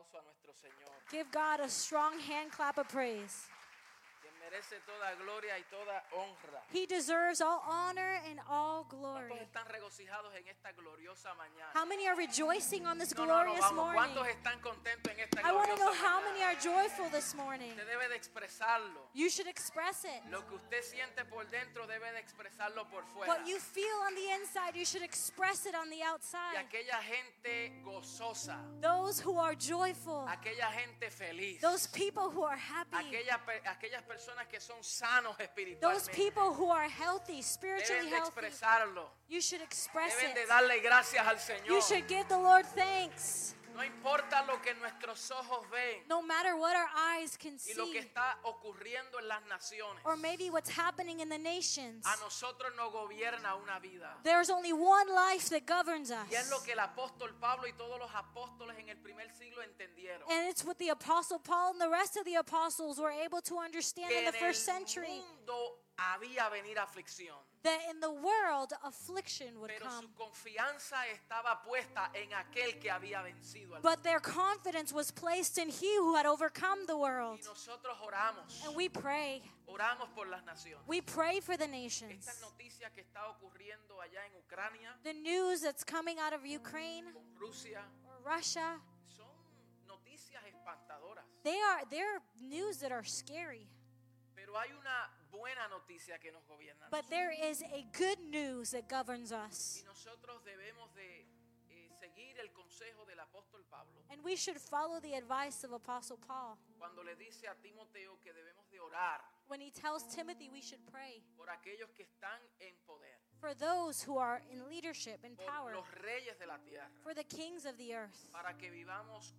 aplauso a nuestro Señor, Give God a strong hand clap of praise. Merece toda gloria y toda honra. He deserves all honor and all glory. ¿Cuántos están regocijados en esta gloriosa mañana? How many are rejoicing on this No, no, no, glorious vamos. morning? ¿Cuántos están contentos en esta I want to know how mañana? many are joyful this morning. Usted debe de expresarlo. You should express it. Lo que usted siente por dentro debe de expresarlo por fuera. What you feel on the inside, you should express it on the Y outside. aquella gente gozosa, Those who are joyful, aquella gente feliz, those people who are happy, aquella aquellas personas que son sanos those espiritualmente, people who are healthy, spiritually deben de healthy, expresarlo. you should express Deben de it. darle gracias al You should give the Lord thanks. No importa lo que nuestros ojos ven No matter what our eyes can y lo que see, está ocurriendo en las naciones. or maybe what's happening in the nations, A nosotros nos gobierna una vida. there's only one life that governs Y es lo us. que el apóstol Pablo y todos los apóstoles en el primer siglo entendieron. And it's what the Apostle Paul and the rest of the apostles were able to understand Que in the en el first century mundo había venir aflicción. That in the world affliction would Pero come. su confianza estaba puesta en aquel que había vencido al But their confidence was placed in He who had overcome the world. Y nosotros oramos, And we pray. oramos por las naciones. We pray for the Esta nations. noticia que está ocurriendo allá en Ucrania, The news that's coming out of Ukraine con Rusia, or Russia, son noticias espantadoras. they are they're news that are scary. Pero hay una buena noticia que nos gobierna. But there is a good news that governs us. Y nosotros debemos de eh, seguir el consejo del apóstol Pablo And we should follow the advice of Apostle Paul. cuando le dice a Timoteo que debemos de orar When he tells Timothy we should pray por aquellos que están en poder, for those who are in leadership and por power, los reyes de la tierra, for the kings of the earth, para que vivamos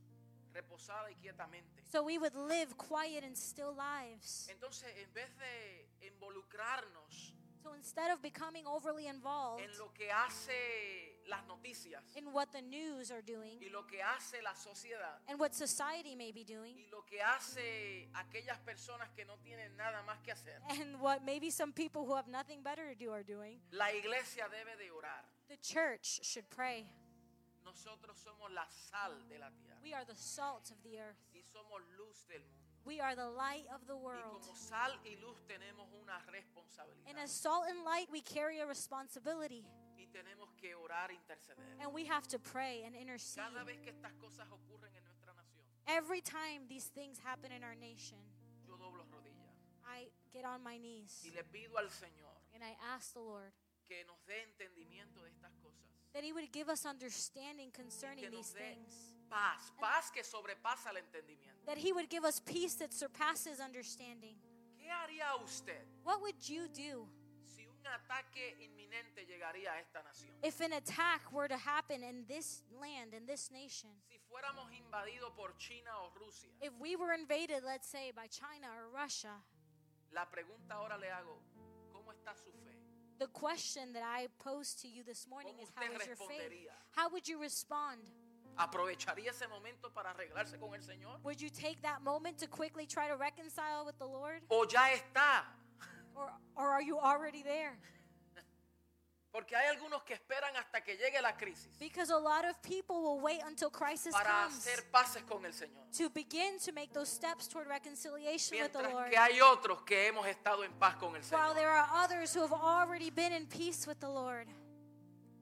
reposada y quietamente. so we would live quiet and still lives. Entonces, en vez de involucrarnos So instead of becoming overly involved en lo que hace las noticias in what the news are doing y lo que hace la sociedad and what society may be doing y lo que hace aquellas personas que no tienen nada más que hacer, and what maybe some people who have nothing better to do are doing, la iglesia debe de orar. the church should pray. Nosotros somos la sal de la tierra We are the salt of the earth. y somos luz del mundo. We are the light of the Y world. como sal y luz tenemos una And responsabilidad as salt and light, we carry a responsibility. y tenemos que orar interceder. And we have to pray and intercede. Cada vez que estas cosas ocurren en nuestra nación, Every time these things happen in our nation, yo doblo rodillas I get on my knees y le pido al Señor and I ask the Lord que nos dé entendimiento de estas cosas. That He would give us understanding concerning these things. paz, paz que sobrepasa el entendimiento. That He would give us peace that surpasses understanding. ¿Qué haría usted What would you do si un ataque inminente llegaría a esta nación? if an attack were to happen in this land, in this nation? Si fuéramos invadidos por China o Rusia, If we were invaded, let's say, by China or Russia, la pregunta ahora le hago, ¿cómo está su fe? The question that I pose to you this morning is how is your faith? How would you respond? ¿Aprovecharía ese momento para arreglarse con el Señor? Would you take that moment to quickly try to reconcile with the Lord? ¿O ya está? Or, or are you already there? Porque hay algunos que esperan hasta que llegue la crisis Because a lot of people will wait until crisis para comes hacer paces con el Señor. to begin to make those steps toward reconciliation with the Mientras Lord. que hay otros que hemos estado en paz con el While Señor. there are others who have already been in peace with the Lord.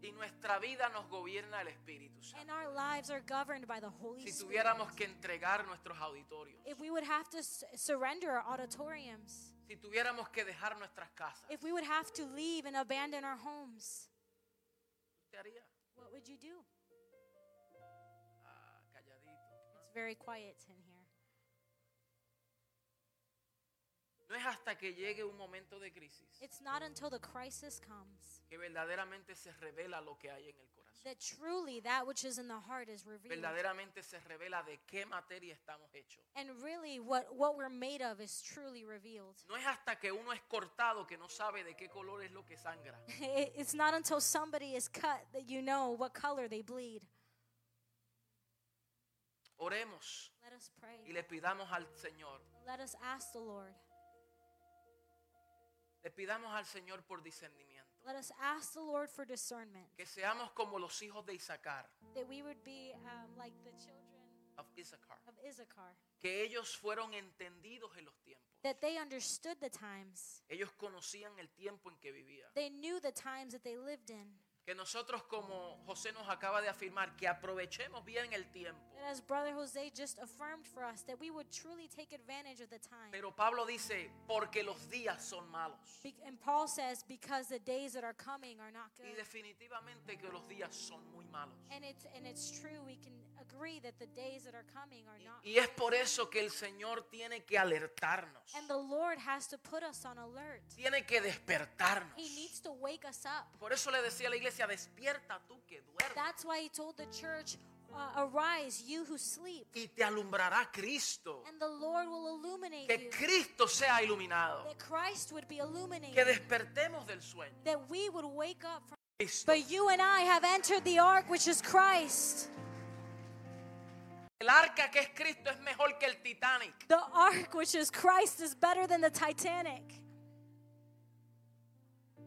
Y nuestra vida nos gobierna el Espíritu Santo. And our lives are governed by the Holy Si Spirit. tuviéramos que entregar nuestros auditorios, If we would have to surrender our auditoriums, si tuviéramos que dejar nuestras casas, if we would have to leave and abandon our homes, ¿qué haría? what would you do? Ah, calladito. It's very quiet in here. No es hasta que llegue un momento de crisis It's not until the crisis comes que verdaderamente se revela lo que hay en el corazón. That truly that which is in the heart is revealed. Verdaderamente se revela de qué materia estamos hechos. And really, what, what we're made of is truly revealed. No es hasta que uno es cortado que no sabe de qué color es lo que sangra. It- It's not until somebody is cut that you know what color they bleed. Oremos Let us y pray. le pidamos al Señor, Let us ask the Lord. le pidamos al Señor por discernimiento. Let us ask the Lord for discernment. Que seamos como los hijos de Isaacar. That we would be um, like the children of Issachar, of Issachar, que ellos fueron entendidos en los tiempos. that they understood the times. Ellos conocían el tiempo en que vivían. They knew the times that they lived in. Que nosotros, como José nos acaba de afirmar, que aprovechemos bien el tiempo. And as Brother Jose just affirmed for us, that we would truly take advantage of the time. Pero Pablo dice, porque los días son malos. Be- And Paul says, because the days that are coming are not Y good. definitivamente que los días son muy malos. And it's, and it's true, we can agree that the days that are coming are not Y es por eso que el Señor tiene que alertarnos. And the Lord has to put us on alert. Tiene que despertarnos. He needs to wake us up. Por eso le decía a la iglesia, despierta tú que duermes. That's why he told the church, uh, arise, you who sleep, Y te alumbrará Cristo. and the Lord will illuminate Que you. Cristo sea iluminado. That Christ would be Que illuminated. despertemos del sueño. That we would wake up from Cristo. But you and I have entered the ark, which is Christ. El arca que es Cristo es mejor que el Titanic. The ark, which is Christ, is better than the Titanic.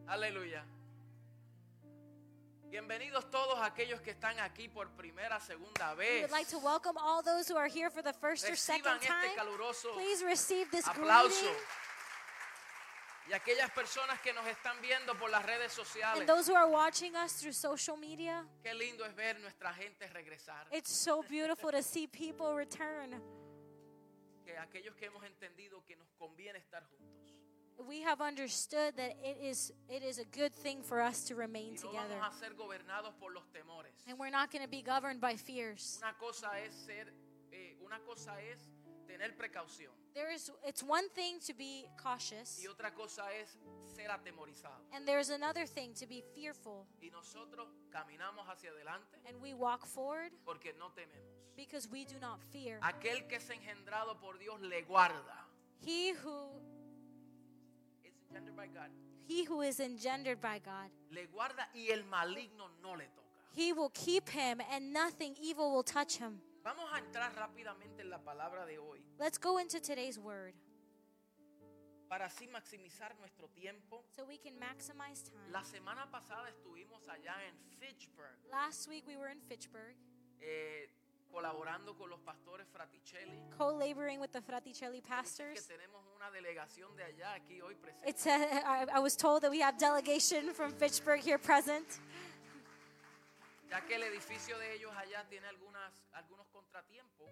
Aleluya. Bienvenidos todos aquellos que están aquí por primera, segunda We vez. would like to welcome all those who are here for the first or second Reciban este time. caluroso Please receive this aplauso. greeting. Y aquellas personas que nos están viendo por las redes sociales, And those who are watching us through social media, qué lindo es ver nuestra gente regresar. it's so beautiful to see people return. Que aquellos que hemos entendido que nos conviene estar juntos. We have understood that it is it is a good thing for us to remain Y no together. vamos a ser gobernados por los temores. And we're not going to be governed by fears. Una cosa es ser, eh, una cosa es tener precaución There is it's one thing to be cautious, y otra cosa es ser atemorizado. and there's another thing to be fearful. Y nosotros caminamos hacia adelante And we walk forward porque no tememos. because we do not fear. Aquel que es engendrado por Dios le guarda. He who It's engendered by God. he who is engendered by God, Le guarda y el maligno no le toca. he will keep him and nothing evil will touch him. Vamos a entrar rápidamente en la palabra de hoy Let's go into today's word para así maximizar nuestro tiempo. so we can maximize time. La semana pasada estuvimos allá en Fitchburg Last week we were in Fitchburg, eh, colaborando con los pastores Fraticelli. co-laboring with the Fraticelli Que pastors. tenemos una delegación de allá aquí hoy presente. It's a, I, I was told that we have delegation from Fitchburg here present. Ya que el edificio de ellos allá tiene algunas, algunos.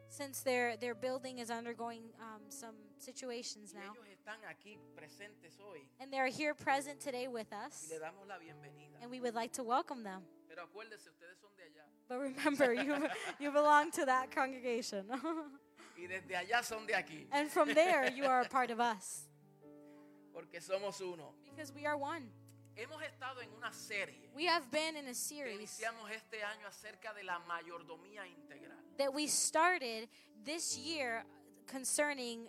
Since their their building is undergoing um, some situations now, ellos están aquí presentes hoy and they're here present today with y us, le damos la bienvenida. and we would like to welcome them. Pero acuérdense, ustedes son de allá. But remember, you you belong to that congregation, Y desde allá son de aquí. and from there you are a part of us Porque somos uno. because we are one. Hemos estado en una serie We have been in a que series iniciamos este año acerca de la mayordomía integral. That we started this year concerning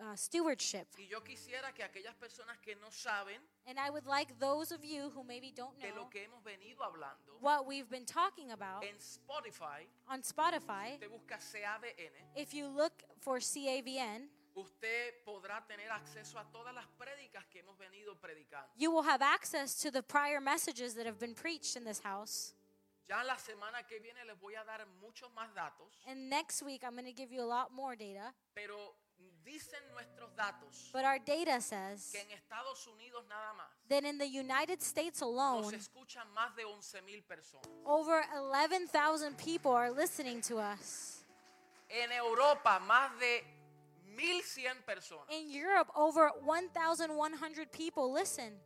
uh, stewardship. Y yo quisiera que aquellas personas que no saben And I would like those of you who maybe don't de know lo que hemos venido hablando what we've been talking about en Spotify, on Spotify. busca CADN, If you look for CAVN, usted podrá tener acceso a todas las prédicas que hemos venido predicando. you will have access to the prior messages that have been preached in this house. Ya la semana que viene les voy a dar muchos más datos, And next week, I'm going to give you a lot more data. pero dicen nuestros datos But our data says que en Estados Unidos nada más that in the United States nos alone, escuchan más de 11 mil personas. over 11,000 people are listening to us. En Europa más de 1100 personas. In Europe, over 1,100 people listen.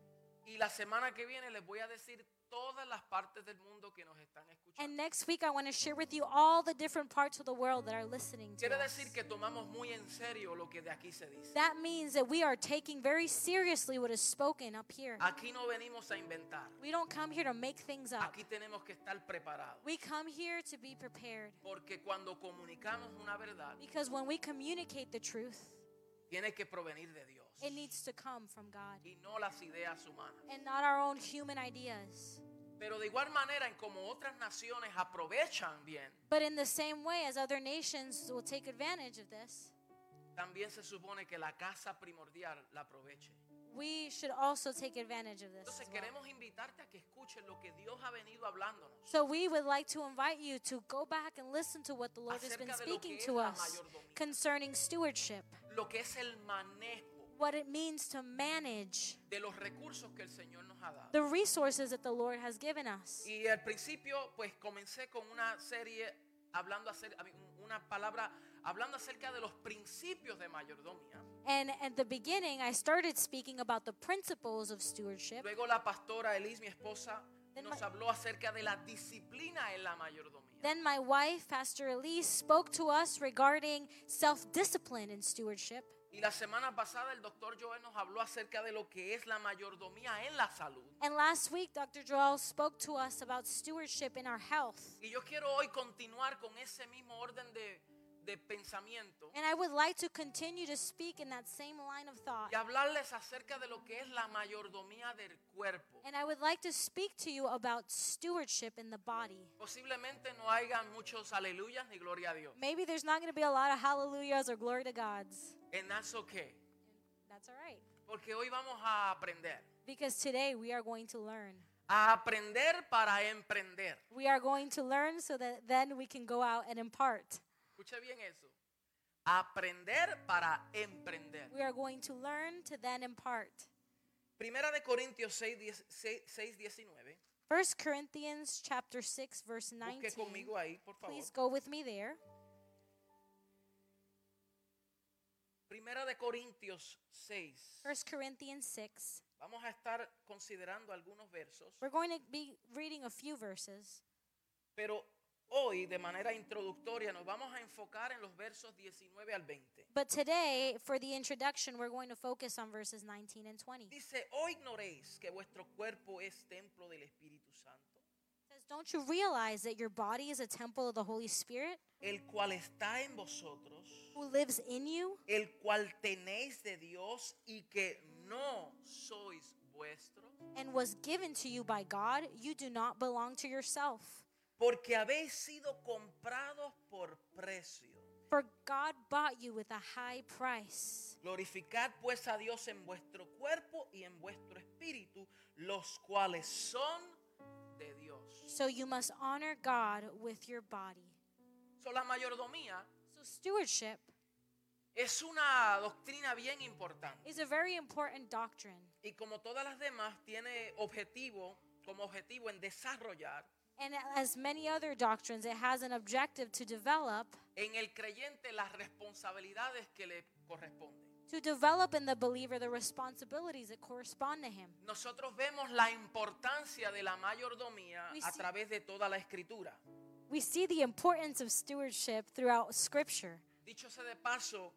Y la semana que viene les voy a decir todas las partes del mundo que nos están escuchando. And next week, I want to share with you all the different parts of the world that are listening to Quiere us. decir que tomamos muy en serio lo que de aquí se dice. That means that we are taking very seriously what is spoken up here. Aquí no venimos a inventar. We don't come here to make things up. Aquí tenemos que estar preparados. We come here to be prepared. Porque cuando comunicamos una verdad, Because when we communicate the truth, tiene que provenir de Dios it needs to come from God y no las ideas humanas. and not our own human ideas. Pero de igual manera, en como otras naciones aprovechan bien, But in the same way as other nations will take advantage of this, también se supone que la casa primordial la aproveche. we should also take advantage of this. Entonces well. queremos invitarte a que escuches lo que Dios ha venido hablándonos. So we would like to invite you to go back and listen to what the Lord has been speaking to us concerning stewardship, Lo que es el manejo what it means to manage de los recursos que el Señor nos ha dado. the resources that the Lord has given us. Y al principio, pues comencé con una serie hablando acerca, una palabra hablando acerca de los principios de mayordomía. And at the beginning, I started speaking about the principles of stewardship. Luego la pastora Elis, mi esposa, Then nos my- habló acerca de la disciplina en la mayordomía. Then my wife, Pastor Elise, spoke to us regarding self discipline in stewardship. Y la semana pasada el doctor Joel nos habló acerca de lo que es la mayordomía en la salud. And last week, Dr. Joel spoke to us about stewardship in our health. Y yo quiero hoy continuar con ese mismo orden de, de pensamiento And I would like to continue to speak in that same line of thought. y hablarles acerca de lo que es la mayordomía del cuerpo. And I would like to speak to you about stewardship in the body. Posiblemente no hayan muchos aleluyas ni gloria a Dios. Maybe there's not going to be a lot of hallelujahs or glory to God's. And that's okay. That's all right. Porque hoy vamos a aprender. Because today we are going to learn. A aprender para emprender. We are going to learn so that then we can go out and impart. Escuche bien eso. Aprender para emprender. We are going to learn to then impart. Primera de Corintios 6, 6, 6, 19. 1 Corinthians chapter 6 verse Busque 19. conmigo ahí. Please go with me there. Primera de Corintios 6. 1 Corinthians 6. Vamos a estar considerando algunos versos, We're going to be reading a few verses, pero hoy de manera introductoria nos vamos a enfocar en los versos 19 al 20. but today for the introduction we're going to focus on verses 19 and 20. It Dice, ¿o ignoréis que vuestro cuerpo es templo del Espíritu Santo, "Don't you realize that your body is a temple of the Holy Spirit el cual está en vosotros, who lives in you, el cual tenéis de Dios y que no sois vuestros? and was given to you by God? You do not belong to yourself." Porque habéis sido comprados por precio. For God bought you with a high price. Glorificad pues a Dios en vuestro cuerpo y en vuestro espíritu, los cuales son. So you must honor God with your body. So, la mayordomía So stewardship es una doctrina bien importante. is a very important doctrine. Y como todas las demás, tiene objetivo, como objetivo en desarrollar And as many other doctrines, it has an objective to develop en el creyente las responsabilidades que le corresponden. To develop in the believer the responsibilities that correspond to him. Nosotros vemos la importancia de la mayordomía We a see- través de toda la escritura. We see the importance of stewardship throughout scripture. Dicho sea de paso,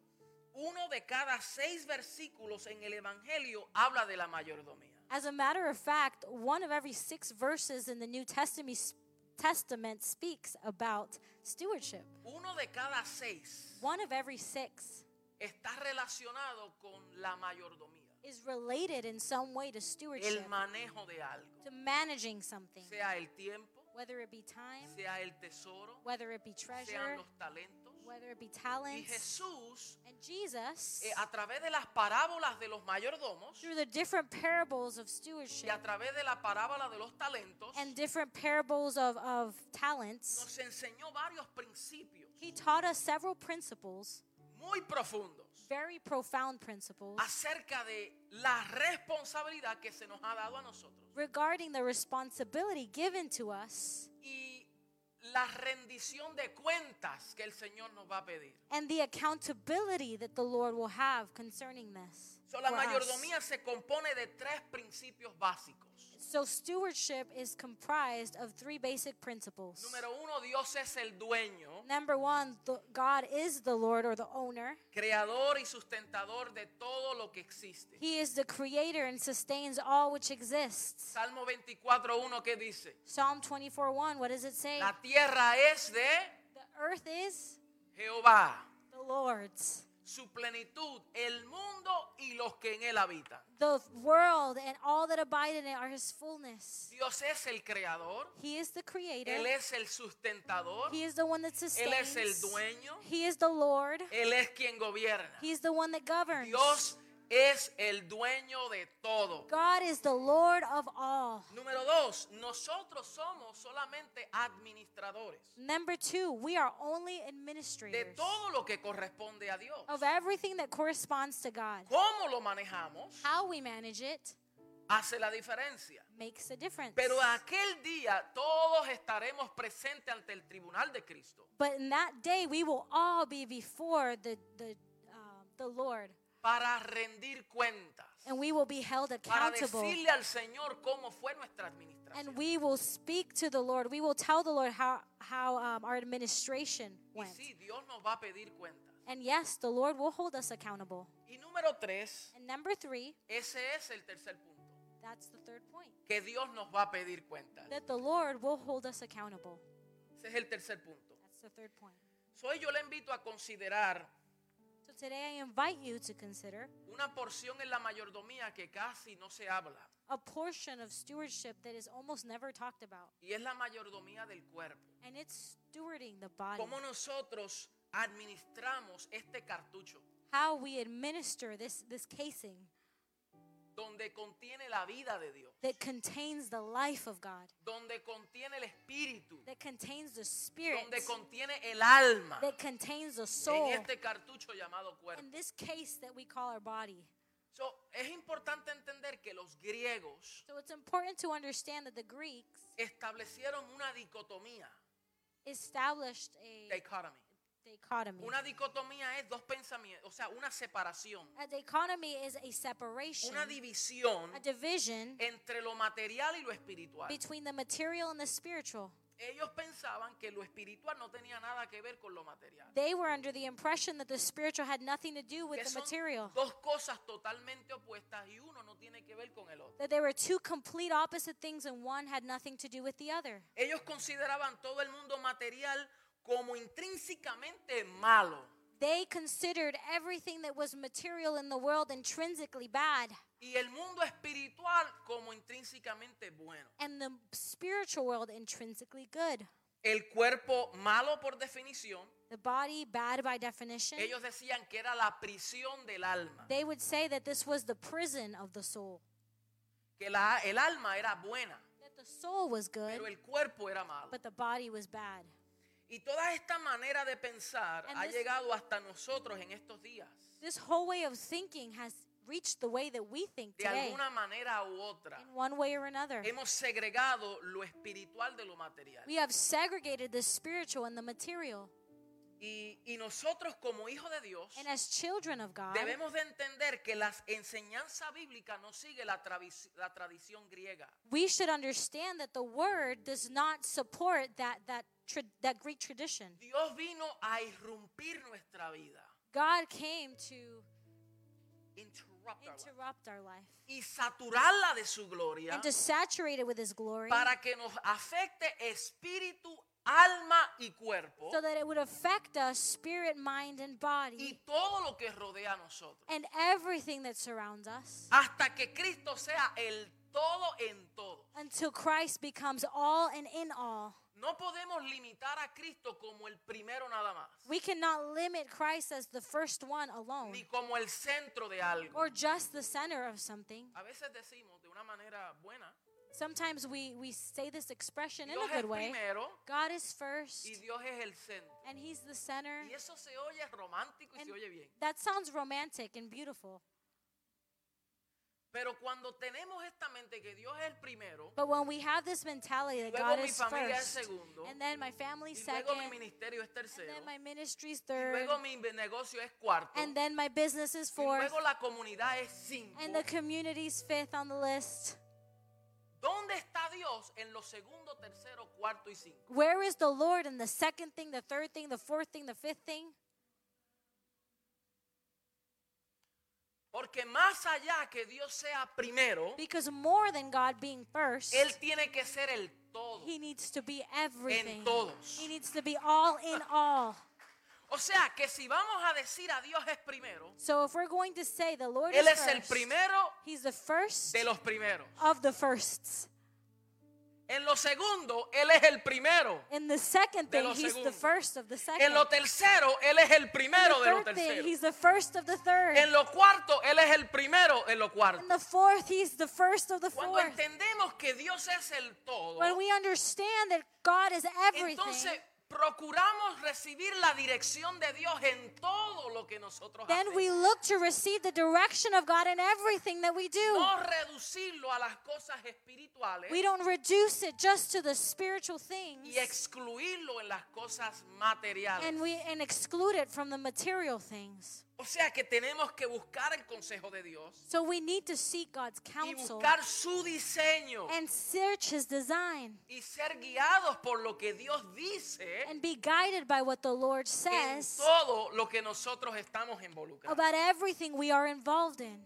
uno de cada seis versículos en el Evangelio habla de la mayordomía. As a matter of fact, one of every 6 verses in the New Testament Testament speaks about stewardship. Uno de cada seis One of every 6 está relacionado con la mayordomía, is related in some way to el stewardship, manejo de algo, to managing something, sea el tiempo, whether it be time, sea el tesoro, whether it be sean treasure, los talentos. whether it be Y talents. Jesús, And Jesus, eh, a través de las parábolas de los mayordomos through the different parables of y stewardship a través de la parábola de los talentos, and different parables of, of talents, nos enseñó varios principios. he taught us several principles, muy profundos very profound principles, acerca de la responsabilidad que se nos ha dado a nosotros regarding the responsibility given to us y la rendición de cuentas que el Señor nos va a pedir. and the accountability that the Lord will have concerning this. So, la for us. mayordomía se compone de tres principios básicos. So stewardship is comprised of three basic principles. Número uno, Dios es el dueño, Number one, the, God is the Lord or the owner. creador y sustentador de todo lo que existe. He is the creator and sustains all which exists. Salmo 24.1 que dice, Psalm 24 1, what does it say? la tierra es de The earth is Jehová, the Lord's, su plenitud, el mundo y los que en él habitan. the world and all that abide in it are his fullness. Dios es el creador, He is the creator. Él es el sustentador, He is the one that Él es el sustains. dueño, He is the Lord. Él es quien gobierna. He is the one that governs. Dios es el dueño de todo. God is the Lord of all. Número dos, nosotros somos solamente administradores Number two, we are only de administrators todo lo que corresponde a Dios. of everything that corresponds to God. ¿Cómo lo manejamos? How we manage it Hace la diferencia. makes a difference. Pero aquel día todos estaremos presentes ante el tribunal de Cristo But in that day, we will all be before the, the, uh, the Lord, para rendir cuentas, and we will be held para accountable. decirle al Señor cómo fue nuestra administración. And we will speak to the Lord. We will tell the Lord how, how um, our administration Y went. sí, Dios nos va a pedir cuentas. And yes, the Lord will hold us accountable. Y número tres, And number three, ese es el tercer punto, that's the third point, que Dios nos va a pedir cuentas. that the Lord will hold us accountable. Ese es el tercer punto. That's the third point. Soy yo le invito a considerar So today I invite you to consider una porción en la mayordomía que casi no se habla. a portion of stewardship that is almost never talked about, Y es la mayordomía del cuerpo. and it's stewarding the body. Cómo nosotros administramos este cartucho How we administer this, this casing donde contiene la vida de Dios, that contains the life of God, donde contiene el espíritu, that contains the spirit, donde contiene el alma that contains the en soul, este cartucho llamado cuerpo. in this case that we call our body. So, es importante entender que los griegos So it's important to understand that the Greeks establecieron una dicotomía, established a dichotomy. Dichotomy. Una dicotomía es dos pensamientos, o sea, una separación, A dichotomy is a separation, una división a division entre lo material y lo espiritual. between the material and the spiritual. Ellos pensaban que lo espiritual no tenía nada que ver con lo material. They were under the impression that the spiritual had nothing to do with Que the son material. dos cosas totalmente opuestas y uno no tiene que ver con el otro. That they were two complete opposite things and one had nothing to do with the other. Ellos consideraban todo el mundo material como intrínsecamente malo They considered everything that was material in the world intrinsically bad y el mundo espiritual como intrínsecamente bueno. and the spiritual world intrinsically good. El cuerpo malo por definición, The body bad by definition. ellos decían que era la prisión del alma, They would say that this was the prison of the soul. que la- el alma era buena, That the soul was good, pero el cuerpo era malo. but the body was bad. Y toda esta manera de pensar And ha this- llegado hasta nosotros en estos días, This whole way of thinking has reached the way that we think de today, alguna manera u otra. in one way or another. Hemos segregado lo espiritual de lo material. We have segregated the spiritual and the material. Y, y nosotros como hijos de Dios And as children of God, debemos de entender que la enseñanza bíblica no sigue la, la tradición griega. we should understand that the word does not support that that that Greek tradition. Dios vino a irrumpir nuestra vida, God came to interrupt our life, interrupt our life y saturarla de su gloria and to saturate it with his glory para que nos afecte espíritu, alma y cuerpo so that it would affect us spirit, mind and y body todo lo que rodea a nosotros. and everything that surrounds us Hasta que Cristo sea el todo en todo. until Christ becomes all and in all. No podemos limitar a Cristo como el primero nada más, We cannot limit Christ as the first one alone ni como el centro de algo. or just the center of something. A veces decimos de una manera buena, Sometimes we, we say this expression in Dios a es good way primero God is first y Dios es el centro. and He's the center. Y eso se oye romántico y And se oye bien. that sounds romantic and beautiful. Pero cuando tenemos esta mente que Dios es el primero, But when we have this mentality that luego God mi is familia es first, segundo, and then my family y luego mi second, ministerio es and tercero, then my ministry's y third, luego mi negocio es cuarto, and then my business is y fourth, luego la comunidad es cinco. and the community's fifth on the list. ¿Dónde está Dios en los segundo, tercero, cuarto y cinco? Where is the Lord in the second thing, the third thing, the fourth thing, the fifth thing? Porque más allá que Dios sea primero, Because more than God being first, Él tiene que ser el todo. He needs to be everything. todos. He needs to be all in all. O sea que si vamos a decir a Dios es primero, So if we're going to say the Lord Él is es el first, primero He's the first de los primeros. of the firsts. En lo segundo, Él es el primero. In the second De thing, lo he's the first of the second. En lo tercero, Él es el In primero de lo third thing, tercero. he's the first of the third. En lo cuarto, Él es el primero en lo cuarto. In the fourth, he's the first of the Cuando fourth. entendemos que Dios es el todo, When we understand that God is everything, entonces procuramos recibir la dirección de Dios en todo lo que nosotros then we hacemos. look to receive the direction of God in everything that we do. No reducirlo a las cosas espirituales We don't reduce it just to the spiritual things y excluirlo en las cosas materiales. and we and exclude it from the material things. O sea que tenemos que buscar el consejo de Dios So we need to seek God's y counsel buscar su diseño and search his design y ser guiados por lo que Dios dice and be guided by what the Lord en says todo lo que nosotros estamos involucrados. about everything we are involved in.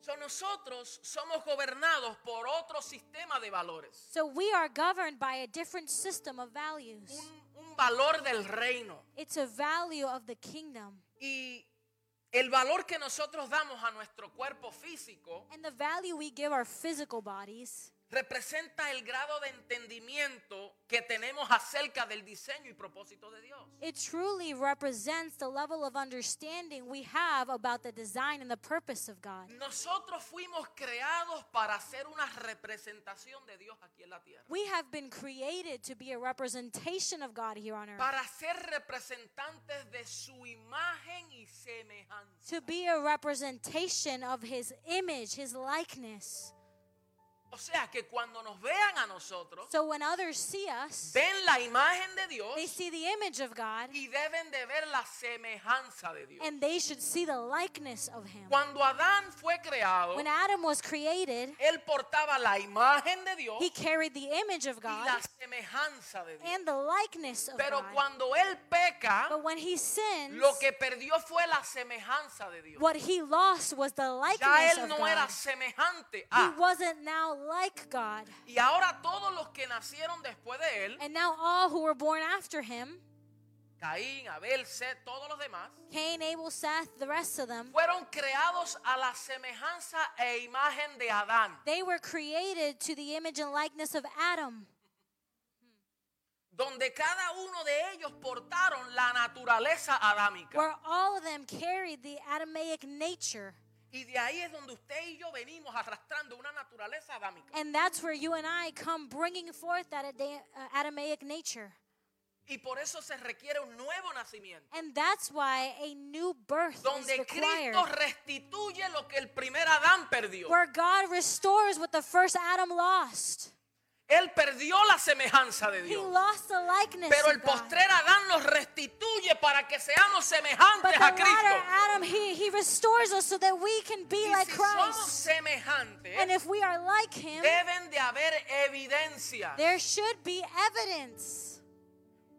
So, nosotros somos gobernados por otro sistema de valores, So we are governed by a different system of values. un, un valor del reino. It's a value of the kingdom. Y el valor que nosotros damos a nuestro cuerpo físico And the value we give our physical bodies representa el grado de entendimiento que tenemos acerca del diseño y propósito de Dios. It truly represents the level of understanding we have about the design and the purpose of God. Nosotros fuimos creados para ser una representación de Dios aquí en la tierra. We have been created to be a representation of God here on earth, Para ser representantes de su imagen y semejanza. to be a representation of His image, His likeness. O sea que cuando nos vean a nosotros, So when others see us, ven la imagen de Dios they see the image of God y deben de ver la semejanza de Dios. and they should see the likeness of Him. Cuando Adán fue creado, When Adam was created, él portaba la imagen de Dios he carried the image of God la semejanza de Dios. and the likeness of Pero God. cuando él peca, But when he sins, lo que perdió fue la semejanza de Dios. what he lost was the Ya likeness él of no era God. semejante He a. wasn't now like God. Y ahora todos los que nacieron después de él, And now all who were born after him, Caín, Abel, Set, todos los demás, Cain, Abel, Seth, the rest of them, fueron creados a la semejanza e imagen de Adán. they were created to the image and likeness of Adam, donde cada uno de ellos portaron la naturaleza adámica. where all of them carried the Adamaic nature. Y de ahí es donde usted y yo venimos arrastrando una naturaleza adámica. And that's where you and I come bringing forth that Ada- uh, Adamaic nature. Y por eso se requiere un nuevo nacimiento. And that's why a new birth is Donde required. Cristo restituye lo que el primer Adán perdió. Where God restores what the first Adam lost. Él perdió la semejanza de He Dios. lost the likeness Pero el postrer Adán nos restituye para que seamos semejantes a Cristo. Adam, he, he restores us so that we can be Y like si somos Christ. semejantes, And if we are like him, deben de haber evidencia. there should be evidence.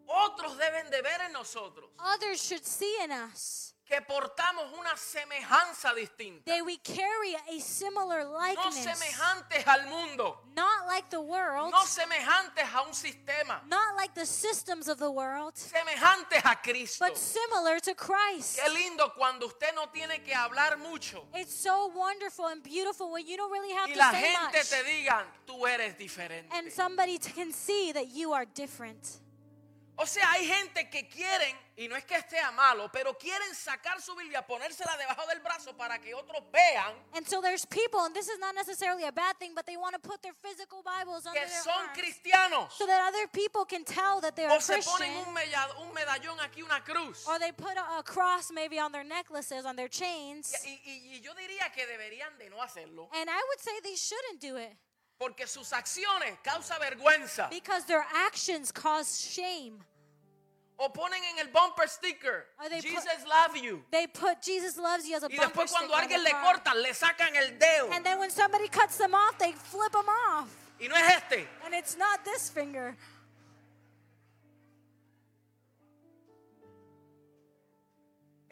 Otros deben de ver en nosotros Others should see in us que portamos una semejanza distinta. that we carry a similar No likeness. semejantes al mundo, Not like the world, no semejantes a un sistema, not like the systems of the world, semejantes a Cristo. but similar to Christ. Qué lindo cuando usted no tiene que hablar mucho It's so wonderful and beautiful when you don't really have y to la say gente much. te diga, tú eres diferente. And somebody can see that you are different. O sea, hay gente que quieren, y no es que esté malo, pero quieren sacar su Biblia, ponérsela debajo del brazo para que otros vean And so there's people, and this is not necessarily a bad thing, but they want to put their physical Bibles under que their son arms cristianos. so that other people can tell that they are O se ponen un, mella- un medallón aquí, una cruz. Or they put a, a cross maybe on their necklaces, on their chains. Y, y- y yo diría que deberían de no hacerlo. And I would say they shouldn't do it Porque sus acciones causan vergüenza. because their actions cause shame. O ponen en el bumper sticker, they put- Jesus love you. They put Jesus loves you as a Y después cuando alguien le car. cortan, le sacan el dedo. And then when somebody cuts them off, they flip them off. Y no es este. And it's not this finger.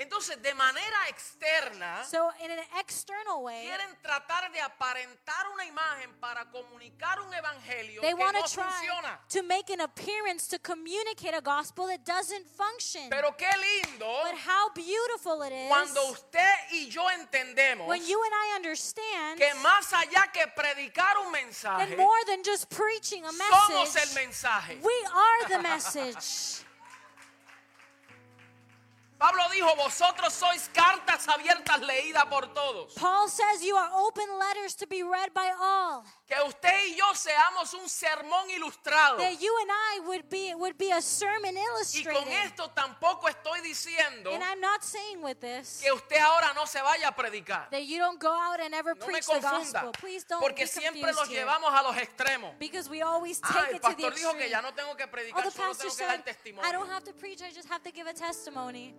Entonces, de manera externa, So, in an external way, quieren tratar de aparentar una imagen para comunicar un evangelio they que want no to try funciona. to make an appearance to communicate a gospel that doesn't function. Pero qué lindo But how beautiful it is cuando usted y yo entendemos when you and I understand que más allá que predicar un that mensaje, more than just preaching a somos el message, mensaje. we are the message. Pablo dijo, vosotros sois cartas abiertas leídas por todos. Paul says you are open letters to be read by all. Que usted y yo seamos un sermón ilustrado. That you and I would be would be a sermon Y con illustrated. esto tampoco estoy diciendo And I'm not saying with this que usted ahora no se vaya a predicar. that you don't go out and ever No me preach the confunda. gospel. Please don't Porque be siempre los here. llevamos a los extremos. Because we always take Ah, it el to the pastor dijo que extreme. ya no tengo que Oh, predicar, the solo pastor tengo que dar said, testimonio. I don't have to preach, I just have to give a testimony.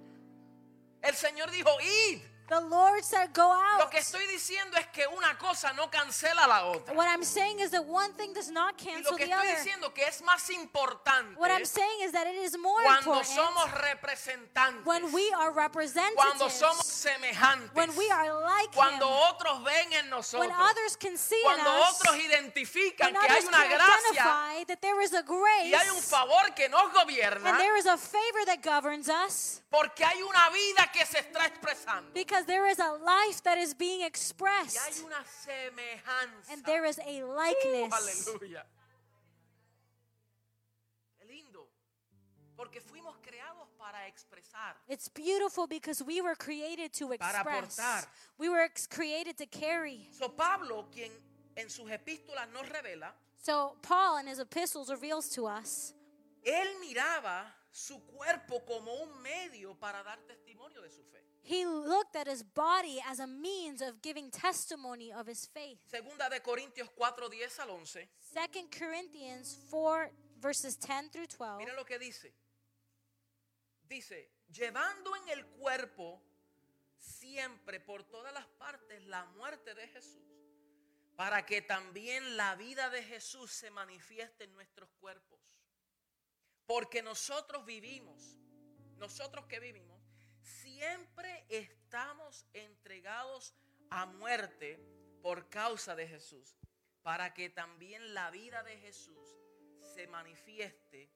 El Señor dijo, id. The Lord said, go Lo out. que estoy diciendo es que una cosa no cancela la otra. What I'm saying is that one thing does not Y lo cancel que the estoy other. diciendo que es más importante What I'm saying is that it is more cuando important somos representantes, when we are cuando somos representatives, semejantes, when we are like cuando Him, otros ven en when nosotros, others can see in cuando us, otros identifican when que hay others una gracia identify that there is a y hay un grace favor que nos gobierna, and there is a favor that governs us porque hay una vida que se está expresando because there is a life that is being y hay expressed una semejanza. and there is a Uh, likeness. aleluya. Qué lindo. Porque fuimos creados para expresar. It's beautiful because we were created to Para express. aportar. We were created to carry. So Pablo, quien en sus epístolas nos revela, So Paul in his epistles reveals to us él miraba su cuerpo como un medio para dar testimonio de su fe. He looked at his body as a means of giving testimony of his faith. Segunda de Corintios 4, 10 al 11. 2 Corinthians 4 verses 10 through 12. Mira lo que dice. Dice, llevando en el cuerpo siempre por todas las partes la muerte de Jesús, para que también la vida de Jesús se manifieste en nuestros cuerpos. Porque nosotros vivimos, nosotros que vivimos, siempre estamos entregados a muerte por causa de Jesús, para que también la vida de Jesús se manifieste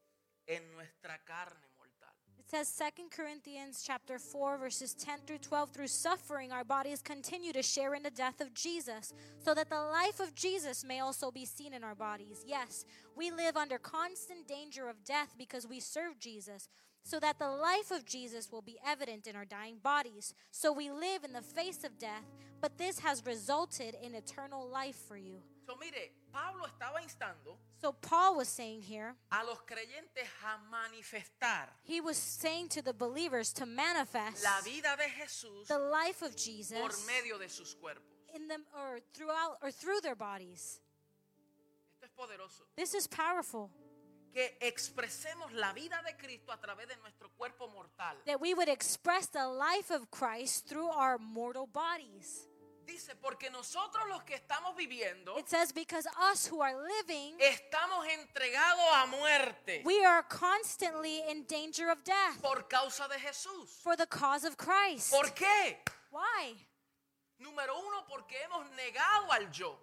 en nuestra carne mortal. It says 2 Corinthians chapter 4 verses 10 through 12 through suffering our bodies continue to share in the death of Jesus so that the life of Jesus may also be seen in our bodies. Yes, we live under constant danger of death because we serve Jesus so that the life of Jesus will be evident in our dying bodies. So we live in the face of death, but this has resulted in eternal life for you. So, mire, Pablo estaba instando So Paul was saying here, a los creyentes a manifestar he was saying to the believers to manifest la vida de Jesús the life of Jesus por medio de sus cuerpos. in them or throughout or through their bodies. Esto es poderoso. This is powerful. Que expresemos la vida de Cristo a través de nuestro cuerpo mortal. That we would express the life of Christ through our mortal bodies. Dice, porque nosotros los que estamos viviendo It says because us who are living estamos entregados a muerte we are constantly in danger of death por causa de Jesús. for the cause of Christ. ¿Por qué? Why? Número uno, porque hemos negado al yo.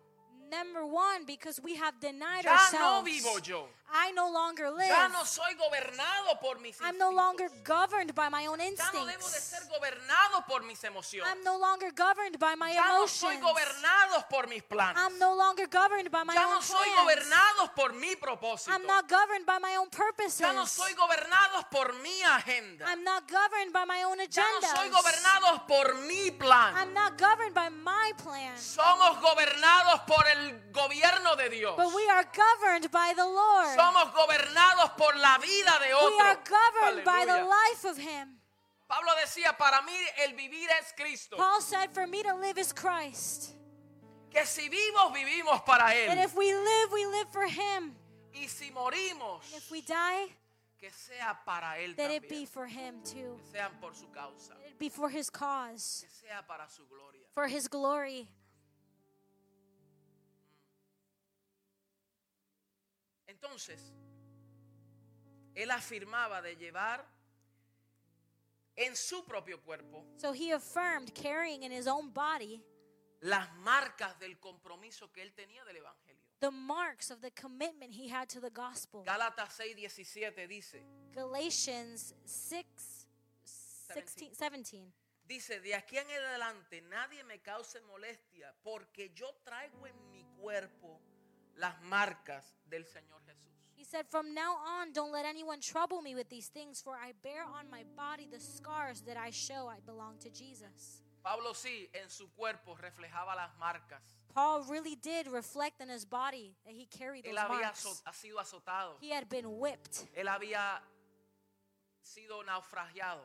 Number one, because we have denied Ya no ourselves. vivo yo. I no longer live. Ya no soy gobernado por mis I'm no longer governed by my own Ya no debo de instincts. ser gobernado por mis emociones. I'm no longer governed by my Ya no soy emotions. gobernado por mis planes. I'm no longer governed by my Ya own no soy plans. gobernado por mi propósito. I'm not governed by my own purposes. Ya no soy gobernado por mi agenda. I'm not governed by my own Ya no soy gobernado por mi plan. I'm not governed by my plan. Somos gobernados por el gobierno de Dios. But we are governed by the Lord. Somos gobernados por la vida de We otro. are governed by the life of Him. Pablo decía, para mí el vivir es Cristo. Paul said, For me to live is Christ. Que si vivos, vivimos para And Él. if we live, we live for Him. Y si morimos, If we die, que sea para Él that it be también. for Him too. Que sean por su causa. That it be for His cause, Que sea para su gloria. for His glory. Entonces, él afirmaba de llevar en su propio cuerpo So he affirmed carrying in his own body las marcas del compromiso que él tenía del Evangelio. the marks of the commitment he had to the gospel. Gálatas 6:17 dice, Galatians 6 16, 17. Dice, de aquí en adelante nadie me cause molestia porque yo traigo en mi cuerpo las marcas del Señor Jesús. He said, From now on, don't let anyone trouble me with these things, for I bear on my body the scars that I show I belong to Jesus. Pablo sí, en su cuerpo reflejaba las marcas. Paul really did reflect in his body that he carried those Él había marks. ha sido azotado. He had been whipped. Él había sido naufragiado.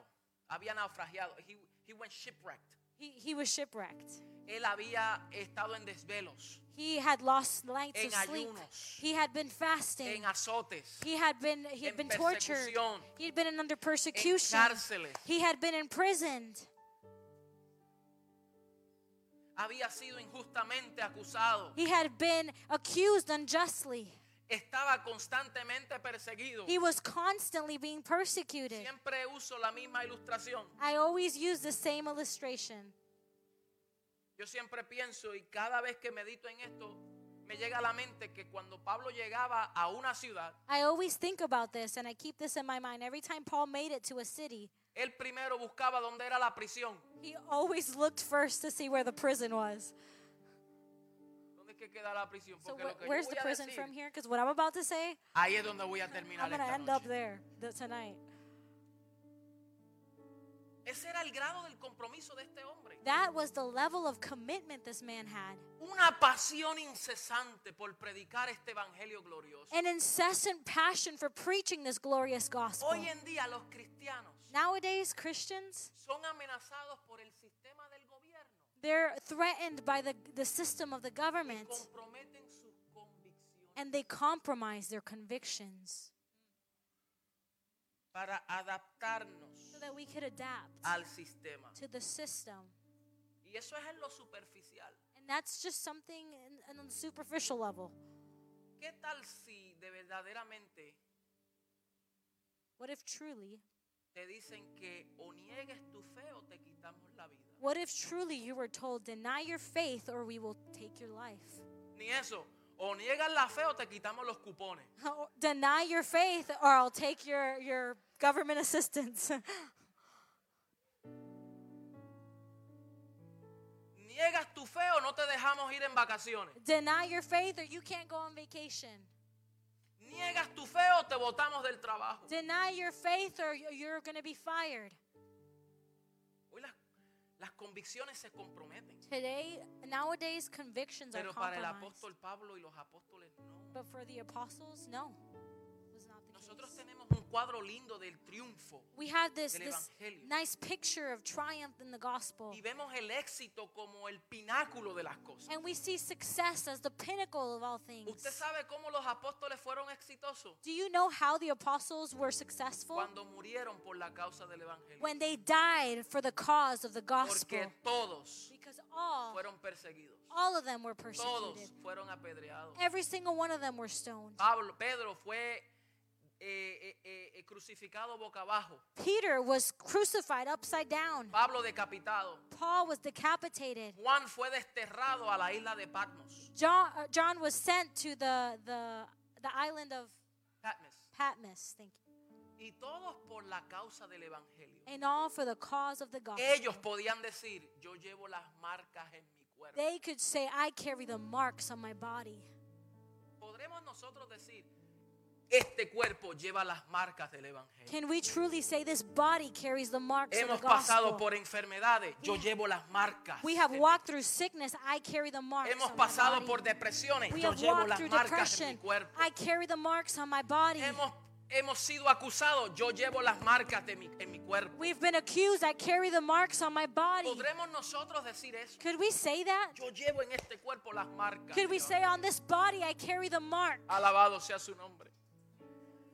Había naufragiado. He, he went shipwrecked. He, he was shipwrecked. Él había estado en desvelos, He had lost nights of sleep. ayunos. He had been fasting. azotes, He had been he had en been tortured. He had been under persecution. cárceles. He had been imprisoned. Había sido injustamente acusado. He had been accused unjustly. Estaba constantemente perseguido. He was constantly being persecuted. Siempre uso la misma ilustración. I always use the same illustration. Yo siempre pienso y cada vez que medito en esto, me llega a la mente que cuando Pablo llegaba a una ciudad, I always think about this and I keep this in my mind. Every time Paul made it to a city, él primero buscaba dónde era la prisión. he always looked first to see where the prison was. ¿Dónde es que queda la prisión? So Porque wh- lo que yo where's voy the a prison decir, from here? Because what I'm about to say, ahí es donde voy a terminar I'm going to esta end up there th- tonight. Ese era el grado del compromiso de este hombre. That was the level of commitment this man had. Una pasión incesante por predicar este evangelio glorioso. An incessant passion for preaching this glorious gospel. Hoy en día los cristianos Nowadays, Christians, son amenazados por el sistema del gobierno they're threatened by the, the system of the y government comprometen sus convicciones and they compromise their convictions para adaptarnos so that we could adapt al sistema. to the system. Y eso es en lo superficial. And that's just something in, in on superficial level. ¿Qué tal si de verdaderamente What if truly, te dicen que o niegues tu fe o te quitamos la vida? what if truly you were told, deny your faith or we will take your life? Ni eso. O niegas la fe o te quitamos los cupones. deny your faith or I'll take your, your government assistance. Niegas tu fe o no te dejamos ir en vacaciones. deny your faith or you can't go on vacation. Niegas tu fe o te botamos del trabajo. Deny your faith or you- you're going to be fired. Hoy las, las convicciones se comprometen. Today, nowadays, convictions are Pero para el compromised. apóstol Pablo y los apóstoles no. But for the apostles, no. Was not the Nosotros tenemos un cuadro lindo del triunfo We have this, del this evangelio. nice picture of triumph in the gospel. y vemos el éxito como el pináculo de las cosas. And we see success as the pinnacle of all things. ¿Usted sabe cómo los apóstoles fueron exitosos? Do you know how the apostles were successful? Cuando murieron por la causa del evangelio. When they died for the cause of the gospel. Porque todos Because all, fueron perseguidos. all of them were Todos persecuted. fueron apedreados. Every single one of them were stoned. Pablo, Pedro fue eh, eh, eh, crucificado boca abajo. Peter was crucified upside down. Pablo decapitado. Paul was decapitated. Juan fue desterrado a la isla de Patmos. John, uh, John was sent to the, the, the island of Patmos. Patmos, thank you. Y todos por la causa del evangelio. And all for the cause of the gospel. Ellos podían decir, yo llevo las marcas en mi cuerpo. They could say, I carry the marks on my body. Podremos nosotros decir, este cuerpo lleva las marcas del evangelio. Can we truly say this body carries the marks Hemos of the pasado gospel? por enfermedades, yo llevo las marcas. We have walked through sickness. I carry the marks Hemos pasado por depresiones, we yo llevo walked las through marcas en mi cuerpo. I carry the marks on my body. Hemos, hemos sido acusados, yo llevo las marcas de mi, en mi cuerpo. We've been accused. I carry the marks on my body. ¿Podremos nosotros decir eso? Could we say that? Yo llevo en este cuerpo las marcas. Could we say on this body I carry the mark? Alabado sea su nombre.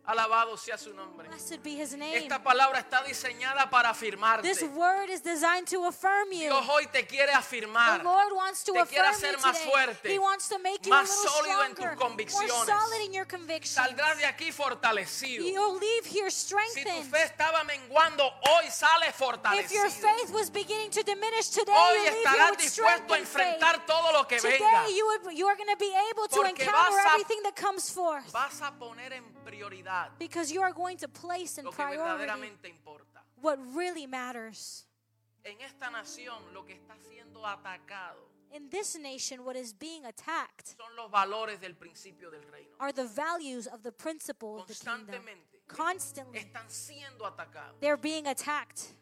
Alabado sea su nombre. Blessed be his name. Esta palabra está diseñada para This afirmarte. word is designed to affirm you. Dios hoy te quiere afirmar. The Lord wants to Te quiere hacer you más fuerte, He wants to make you más sólido en tus stronger, more convicciones. solid in your convictions. Saldrás de aquí fortalecido. You'll leave here Si tu strengthened. fe estaba menguando, hoy sale If your fortalecido. faith was beginning to diminish today, Hoy you leave here estarás with dispuesto a strengthened faith. enfrentar todo lo que venga. Today you, would, you are going to be able to Porque encounter a- everything that comes forth Vas a poner en prioridad because you are going to place in lo que priority verdaderamente importa. what really matters. En esta nación lo que está siendo atacado In this nation, what is being attacked son los valores del principio del reino. are the values of the principle of the kingdom. Constantly, están siendo atacados. they're being attacked.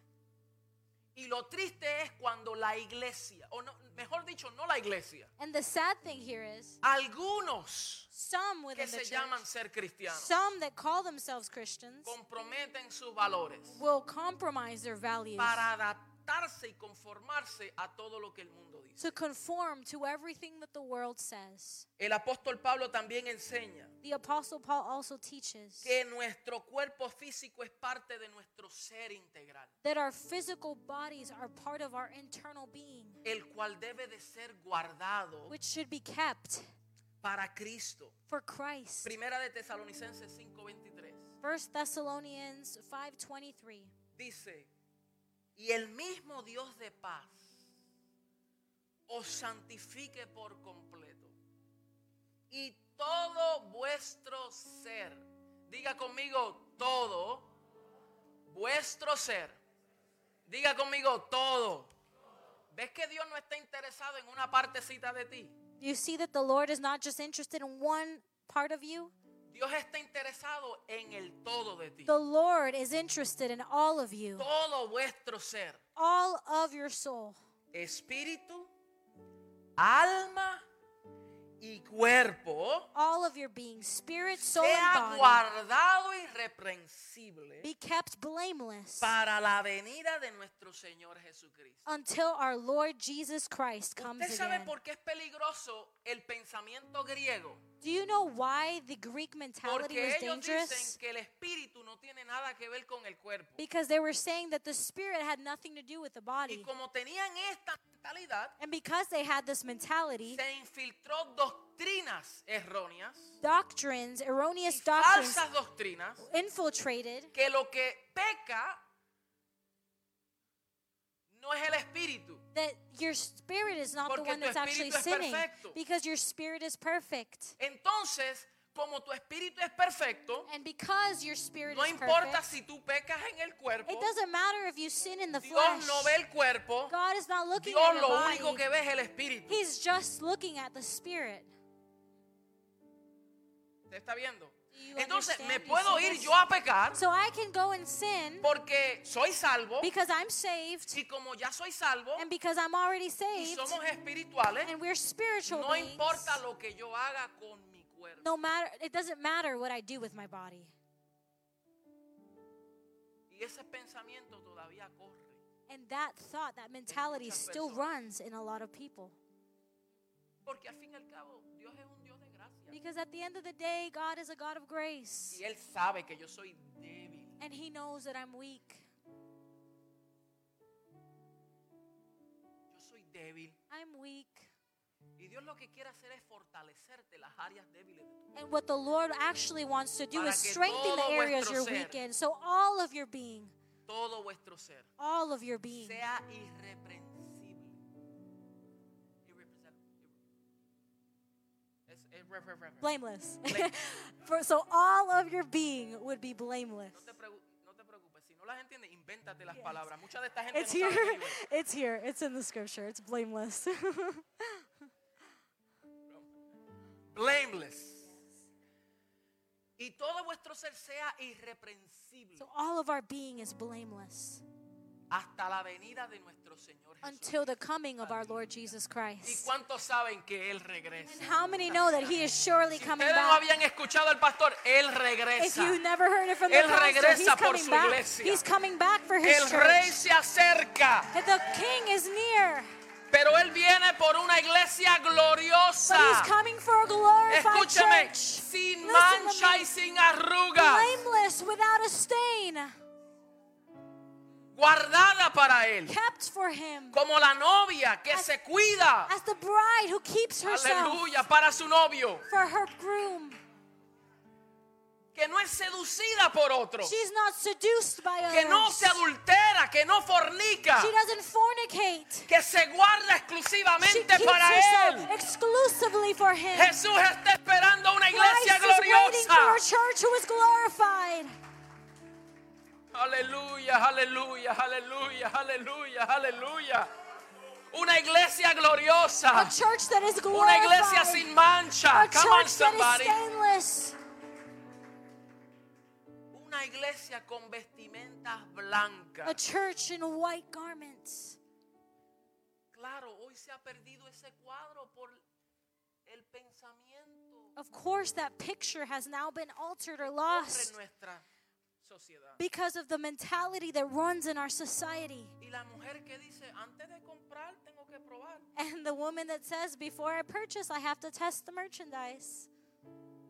Y lo triste es cuando la iglesia, o no, mejor dicho, no la iglesia, And the sad thing here is, algunos some que the se llaman ser cristianos some that call themselves Christians, comprometen sus valores will compromise their values para adaptarse y conformarse a todo lo que el mundo dice. to conform to everything that the world says. El apóstol Pablo también enseña The Apostle Paul also teaches que nuestro cuerpo físico es parte de nuestro ser integral, that our physical bodies are part of our internal being, el cual debe de ser guardado which should be kept para Cristo. for Christ. Primera de Tesalonicenses 5:23 1 Thessalonians 5:23. dice, y el mismo Dios de paz os santifique por completo y todo vuestro ser, diga conmigo todo, vuestro ser, diga conmigo todo. ¿Ves que Dios no está interesado en una partecita de ti? You see that the Lord is not just interested in one part of you. Dios está interesado en el todo de ti. The Lord is interested in all of you. Todo vuestro ser, All of your soul. espíritu, alma y cuerpo All of your being, spirit, soul, sea and body. guardado irreprensible Be kept blameless para la venida de nuestro Señor Jesucristo. until our Lord Jesus Christ comes ¿Usted sabe again. por qué es peligroso el pensamiento griego? Do you know why the Greek mentality Porque was ellos dangerous? dicen que el espíritu no tiene nada que ver con el cuerpo. Because they were saying that the spirit had nothing to do with the Y body. como tenían esta mentalidad, And because they had this mentality, se infiltró doctrinas erróneas doctrines, erroneous doctrines falsas doctrinas infiltrated que lo que peca no es el espíritu, that your spirit is not the one that's actually sinning perfecto. because your spirit is perfect. Entonces, como tu espíritu es perfecto, And because your spirit no is importa perfect, si tú pecas en el cuerpo, it doesn't matter if you sin in the Dios flesh. no ve el cuerpo, God is not looking Dios at lo body. único que ve es el espíritu. He's just looking at the spirit. ¿Usted está viendo? You Entonces, me puedo ir yo a pecar So I can go and sin porque soy salvo because I'm saved y como ya soy salvo and because I'm already y saved somos espirituales, and we're spiritual no beings. importa lo que yo haga con mi cuerpo. No matter it doesn't matter what I do with my body. Y ese pensamiento todavía corre. And that thought, that mentality still personas. runs in a lot of people. Porque al fin y al cabo, Because at the end of the day, God is a God of grace. Y Él sabe que yo soy débil. And He knows that I'm weak. Yo soy débil. I'm weak. Y Dios lo que quiere hacer es fortalecerte las áreas débiles de tu vida. And what the Lord actually wants to do Para is strengthen the areas you're ser- weak in. So all of your being, Todo vuestro ser all of your being, sea irreprensible. Es- es re- re- re- re. blameless. Blame- For, so all of your being would be blameless. No te, pregu- no te preocupes, si no las entiendes, invéntate las palabras. Mucha de esta gente It's no here. sabe inglés. It's here. It's in the scripture. It's blameless. Blameless. Y todo vuestro ser sea irreprensible so all of our being is blameless hasta la venida de nuestro Señor until the coming of our Lord Jesus ¿Y Christ. cuántos saben que Él regresa? And how many know that He is surely Si coming ustedes no back? habían escuchado al pastor, Él If regresa. you never heard it from the Él pastor, regresa He's por coming su back. iglesia. He's coming back for His El rey church. se acerca, the King is near, pero Él viene por una iglesia but gloriosa. He's coming for a glorified Escúcheme, church, sin Listen to mancha me. y sin arrugas, blameless, without a stain, guardada para Él, kept for Him, como la novia que As- se cuida, as the bride who keeps herself aleluya, para su novio, for her groom. que no es seducida por otro, She's not seduced by que no others. se adultera, que no fornica, She doesn't fornicate. que se guarda She exclusivamente keeps para Él. exclusively for Him. Jesús está esperando una iglesia Christ is waiting for a gloriosa. church who is glorified. Aleluya, aleluya, aleluya, aleluya, aleluya. Una iglesia gloriosa. A church that is Una iglesia glorified. sin mancha. A Come on, church that is somebody. stainless. Una iglesia con vestimentas blancas. A church in white garments. Claro, hoy se ha perdido ese cuadro por el pensamiento Of course, that picture has now been altered or lost nuestra sociedad. because of the mentality that runs in our society. Y la mujer que dice, antes de comprar tengo que probar. And the woman that says, Before I purchase, I have to test the merchandise.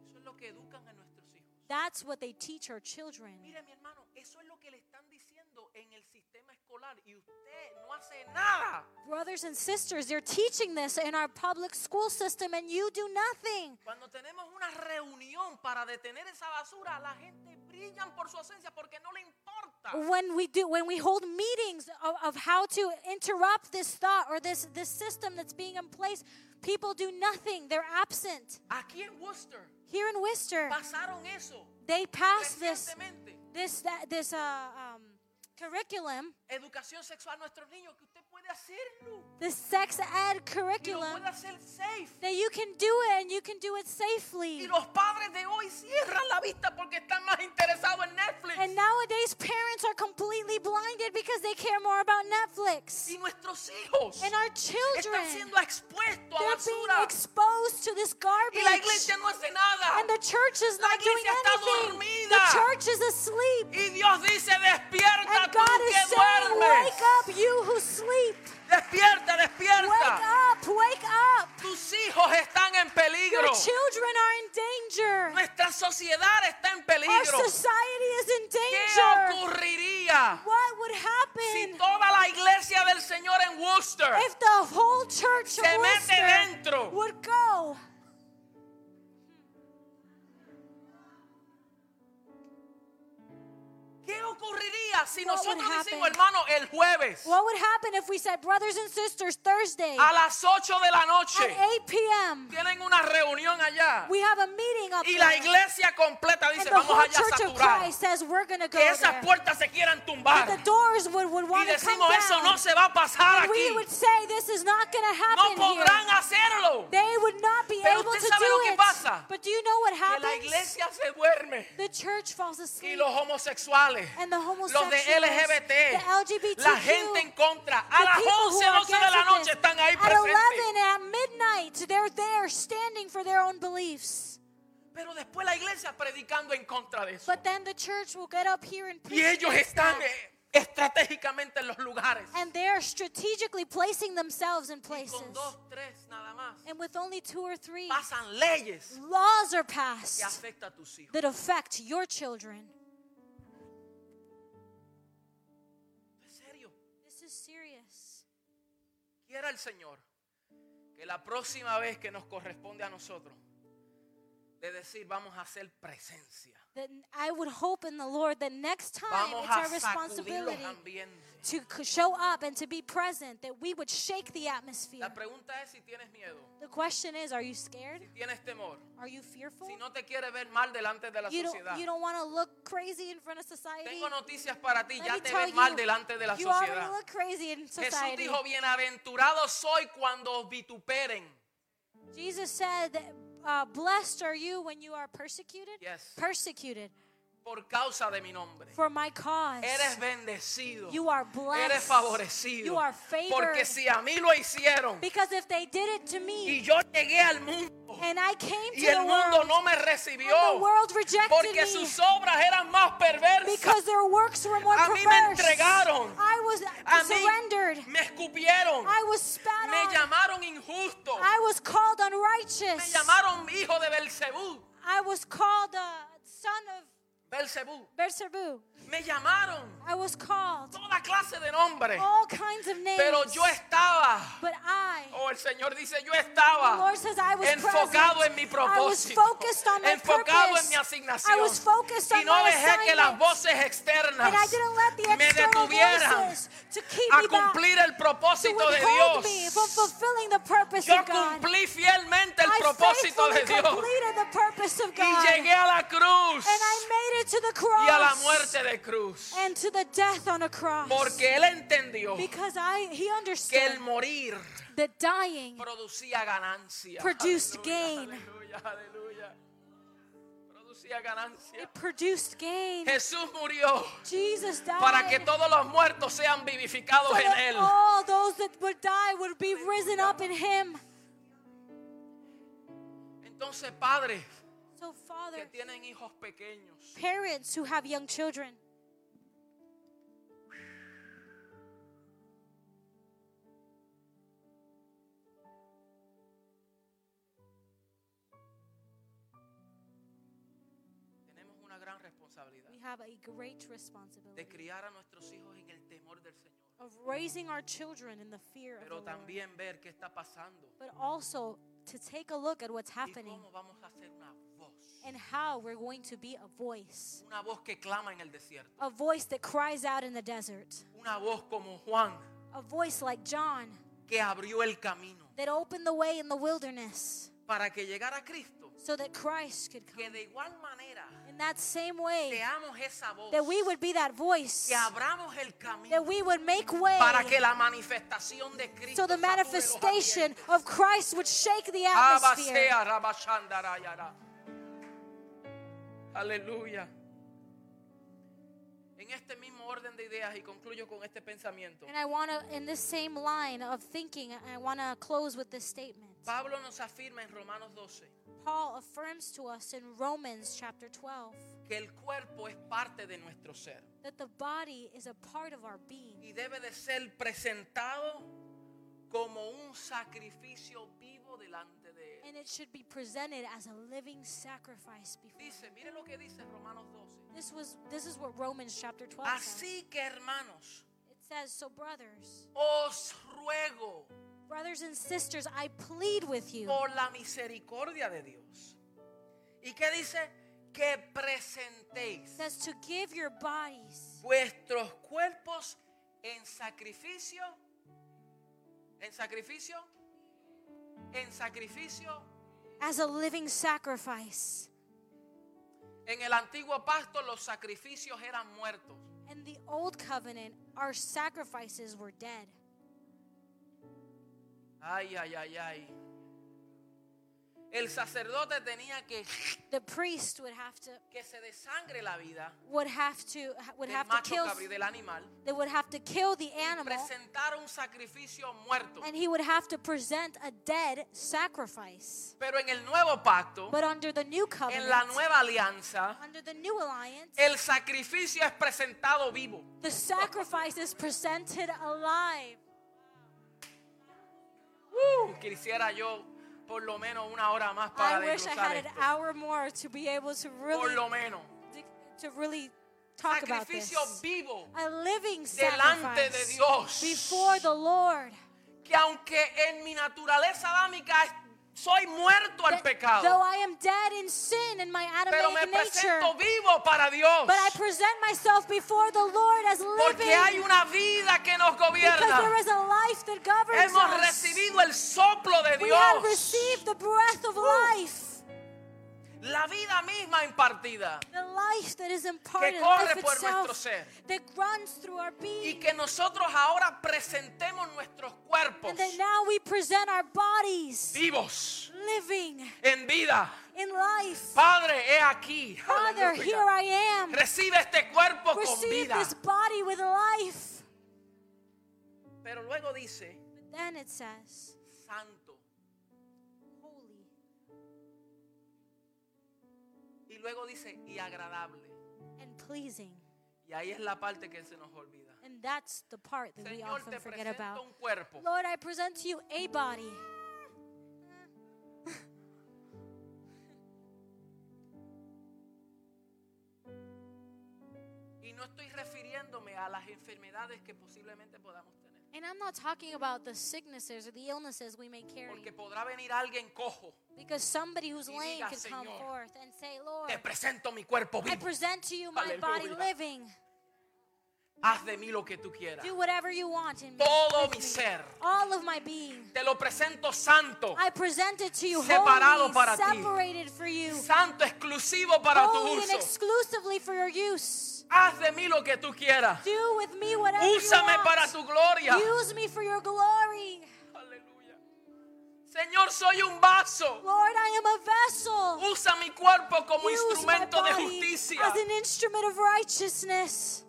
Eso es lo que educan a nuestros hijos. That's what they teach our children. Mire mi hermano, eso es lo que le están diciendo en el sistema escolar y usted no hace nada. Brothers and sisters, they're teaching this in our public school system, and you do nothing. Cuando tenemos una reunión para detener esa basura, la gente brillan por su ausencia porque no le importa. When we do, when we hold meetings of, of how to interrupt this thought or this this system that's being in place, people do nothing. They're absent. Aquí en Worcester Here in Worcester, pasaron eso they passed this this that, this uh, um, curriculum, Educación sexual a nuestros niños, que usted puede hacerlo. this sex ed Y lo curriculum puede hacer safe. that you can do it and you can do it Y safely. los padres de hoy cierran la vista porque están más interesados en Netflix. And nowadays, parents are completely blinded because they care more about Netflix. y nuestros hijos And our están children, siendo expuestos a they're being basura. exposed to this Y la garbage. iglesia no hace nada. And the church is La not doing anything. dormida. The church is asleep. Y Dios dice, despierta And tú God que is saying, duermes. Wake up, you who sleep. Despierta, Wake despierta. up, wake up. Tus hijos están en Your peligro. children are in danger. Nuestra sociedad está en Our peligro. society is in ¿Qué danger. ocurriría What would si happen toda la iglesia del Señor en Worcester if the whole church se mete Worcester dentro? would go? ¿Qué ocurriría si What nosotros would decimos, happen? hermano, el jueves What would happen if we said, brothers and sisters, Thursday a las 8 de la at noche 8 p.m. tienen una reunión allá we have a meeting up y la there, iglesia completa and dice, the vamos allá a church of saturar? Christ says we're going to go Que esas there. puertas se quieran tumbar. That the doors would, would Y want to come decimos, eso down. no se va a pasar and we aquí. would say this is not going to No happen here. podrán hacerlo. They would not be Pero able usted to sabe do lo que it. pasa? But do you know what Que la happens? iglesia se duerme. The church falls Y asleep. los homosexuales, And the los de the LGBT, LGBTQ, la gente en contra, a las people who 11, are 12 de la noche están ahí At 11 presentes. at midnight, they're there standing for their own beliefs. Pero después la iglesia predicando en contra de eso. But then the church will get up here and Y ellos están eh, estratégicamente en los lugares. And they're strategically placing themselves in Y places. con dos, tres nada más. And with only two or three, Pasan leyes laws are que passed afectan a tus hijos. that affect your children. Quiera el Señor que la próxima vez que nos corresponde a nosotros de decir vamos a hacer presencia. That I would hope in the Lord that next time Vamos it's our responsibility to show up and to be present, that we would shake the atmosphere. La pregunta es si tienes miedo, The question is, are you scared? si tienes temor, Are you fearful? si no te quieres ver mal delante de la You don't, sociedad. you don't want to look crazy in front of society? Tengo noticias para ti, Let ya te ves mal you, delante de la you already sociedad. look crazy in Jesús society. dijo, bienaventurado soy cuando os vituperen. Jesus said, that, uh, blessed are you when you are persecuted. Yes. Persecuted Por causa de mi nombre. for my cause. Eres bendecido. You are blessed. Eres favorecido. You are favored. Porque si a mí lo hicieron Because if they did it to y me yo llegué al mundo and I came y to el the mundo world no me and recibió the world rejected porque me sus obras eran más perversas. because their works were more A mí me entregaron. I was A mí surrendered. me escupieron. I was spat Me on. llamaron injusto. I was called Me unrighteous. llamaron hijo de Belcebú. I was called a son of Belcebú. Me llamaron I was called toda clase de nombres. all kinds of names. Pero yo estaba, but I, oh el Señor dice, yo The estaba Lord says, I was enfocado present. en mi I was propósito, focused on my enfocado purpose. en mi I asignación. was focused Y on no my dejé que las voces externas And I didn't let the me detuvieran voices to keep a cumplir el to propósito de me Dios. Fulfilling the purpose Yo of God. cumplí fielmente el I propósito de Dios completed the purpose of y God. llegué a la cruz And I made it to the cross. y a la muerte de cruz. and to the death on a cross. Porque él entendió because I he que understood el morir that dying producía ganancia. Produced Aleluya, gain. Aleluya, aleluya. Producía ganancia. it produced gain. Jesús murió Jesus died para que todos los muertos sean so vivificados en that él. all those that would die would be risen up in him. Entonces, padres So que Father, tienen hijos pequeños, parents who have young children, have a great de responsibility criar a nuestros hijos en el temor del Señor, of raising our children in the fear of the pero Lord, también ver qué está pasando but also to take a look at what's y happening cómo vamos a hacer una voz, and how we're going to be a voice, una voz que clama en el desierto, a voice that cries out in the desert, una voz como Juan a voice like John que abrió el camino that opened the way in the wilderness para que llegara Cristo, so that Christ could que come. de igual manera In that same way, seamos esa voz, that we would be that voice, que abramos el camino that we would make way para que la manifestación de Cristo so the manifestation of Christ would shake the atmosphere. Aleluya. En este mismo orden de ideas y concluyo con este pensamiento. And I want to, in this same line of thinking, I want to close with this statement. Pablo nos afirma en Romanos 12 Paul affirms to us in Romans chapter 12 que el cuerpo es parte de nuestro ser that the body is a part of our being y debe de ser presentado como un sacrificio vivo delante de él. and it should be presented as a living sacrifice before. Dice, mire lo que dice Romanos 12. This was this is what Romans chapter 12 says. Así que hermanos, It says, "So brothers, os ruego brothers and sisters, I plead with you por la misericordia de Dios. ¿Y qué dice? Que presentéis says to give your bodies vuestros cuerpos en sacrificio, en sacrificio, en sacrificio. as a living sacrifice." En el antiguo pacto los sacrificios eran muertos. In the old covenant, our sacrifices were dead. Ay, ay, ay, ay. El sacerdote tenía que The priest would have to que se desangre la vida would have to would del have to kill cabrío del animal they would have to kill the animal presentar un sacrificio muerto. and he would have to present a dead sacrifice. Pero en el nuevo pacto, But under the new en la covenant, nueva alianza, under the new alliance, el sacrificio es presentado vivo. the sacrifice is presented alive. Uh, quisiera yo por lo menos una hora más para I wish I desglosar had an esto. hour more to be able to Por really lo menos. to really talk about this. Sacrificio vivo A living delante de sacrifice Dios. before the Lord. Que aunque en mi naturaleza adámica soy muerto al pecado, Though I am dead in sin in my pero me Adamic nature, presento vivo para Dios. but I present myself before the Lord as Porque living hay una vida que nos because there gobierna. is a life that governs Hemos us. recibido el soplo de We have Dios. received the breath of life, La vida misma impartida. the life that is imparted, corre life por nuestro ser. that runs through our Y being, que nosotros ahora presentemos nuestros cuerpos and that now we present our bodies vivos living en vida. in life. Padre, he aquí. Father, here I am. Recibe este cuerpo con Receive vida. this body with life. Pero luego dice, But then it says, santo. Luego dice, y agradable. and pleasing. Y ahí es la parte que se nos olvida. And that's the part that we Señor, often te forget presento about. un cuerpo. Lord, I present to you a body. Y no estoy refiriéndome a las enfermedades que posiblemente podamos tener. And I'm not talking about the sicknesses or the illnesses we may carry. Porque podrá venir alguien cojo. Because somebody who's Y lame diga, could come "Señor, forth and say, Lord, Te presento mi cuerpo I present to you my body living. Haz de mí lo que tú quieras. Do whatever you want in me. Todo mi ser. All of my being. Te lo presento santo. I present it to you Separado holy, para ti. separated for you. Santo exclusivo para tu Holy and uso. exclusively for your use. Haz de mí lo que tú quieras. Do with me whatever Úsame you want. para tu gloria. Use me for your glory. Aleluya. Señor, soy un vaso. Lord, I am a vessel. Usa mi cuerpo como Use my instrumento de body justicia. as an instrument of righteousness.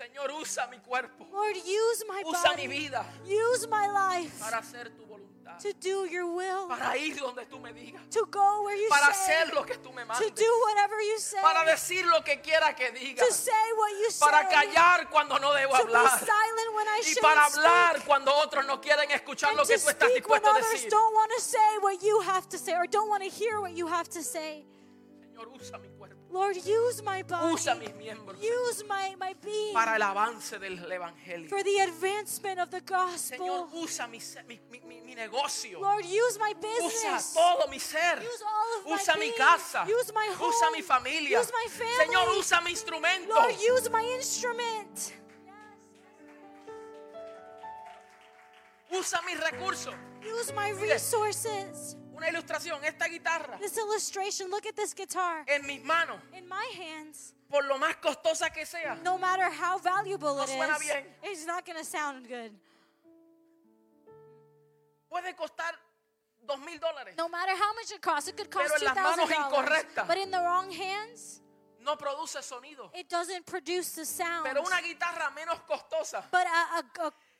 Señor, usa mi cuerpo. Lord, use my Usa mi body. vida Use my life para hacer tu voluntad. to do your will. Para ir donde tú me digas. To go where you Para say. hacer lo que tú me To mandes. do whatever you say. Para decir lo que quiera que diga. To say what you say. Para callar cuando no debo To be hablar. silent when I Y para speak. cuando otros no quieren escuchar and lo que to tú estás dispuesto a others decir. don't want to say what you have to say or don't want to hear what you have to say. Señor, usa mi cuerpo. Lord, use my body. Usa mis miembros. Use my, my being Para el avance del evangelio. for the advancement of the Señor, gospel. usa mi, mi, mi- mi- negocio. Lord, use my Usa business. todo mi ser. Use all of my Usa mi being. casa. Use my home. Usa mi familia. Use my family. Señor, usa mi instrumento. Lord, use my instrument. Usa mis recursos. Use my resources. Una ilustración. Esta guitarra This illustration, look at this guitar. en mis manos, In my hands, por lo más costosa que sea, no matter how valuable No it suena is, bien. it's not going to sound good. puede costar dos mil dólares. No matter how much it costs, it could cost Pero en las manos $2,000. incorrectas. But in the wrong hands, No produce sonido. it doesn't produce the sound. Pero una guitarra menos costosa But a, a,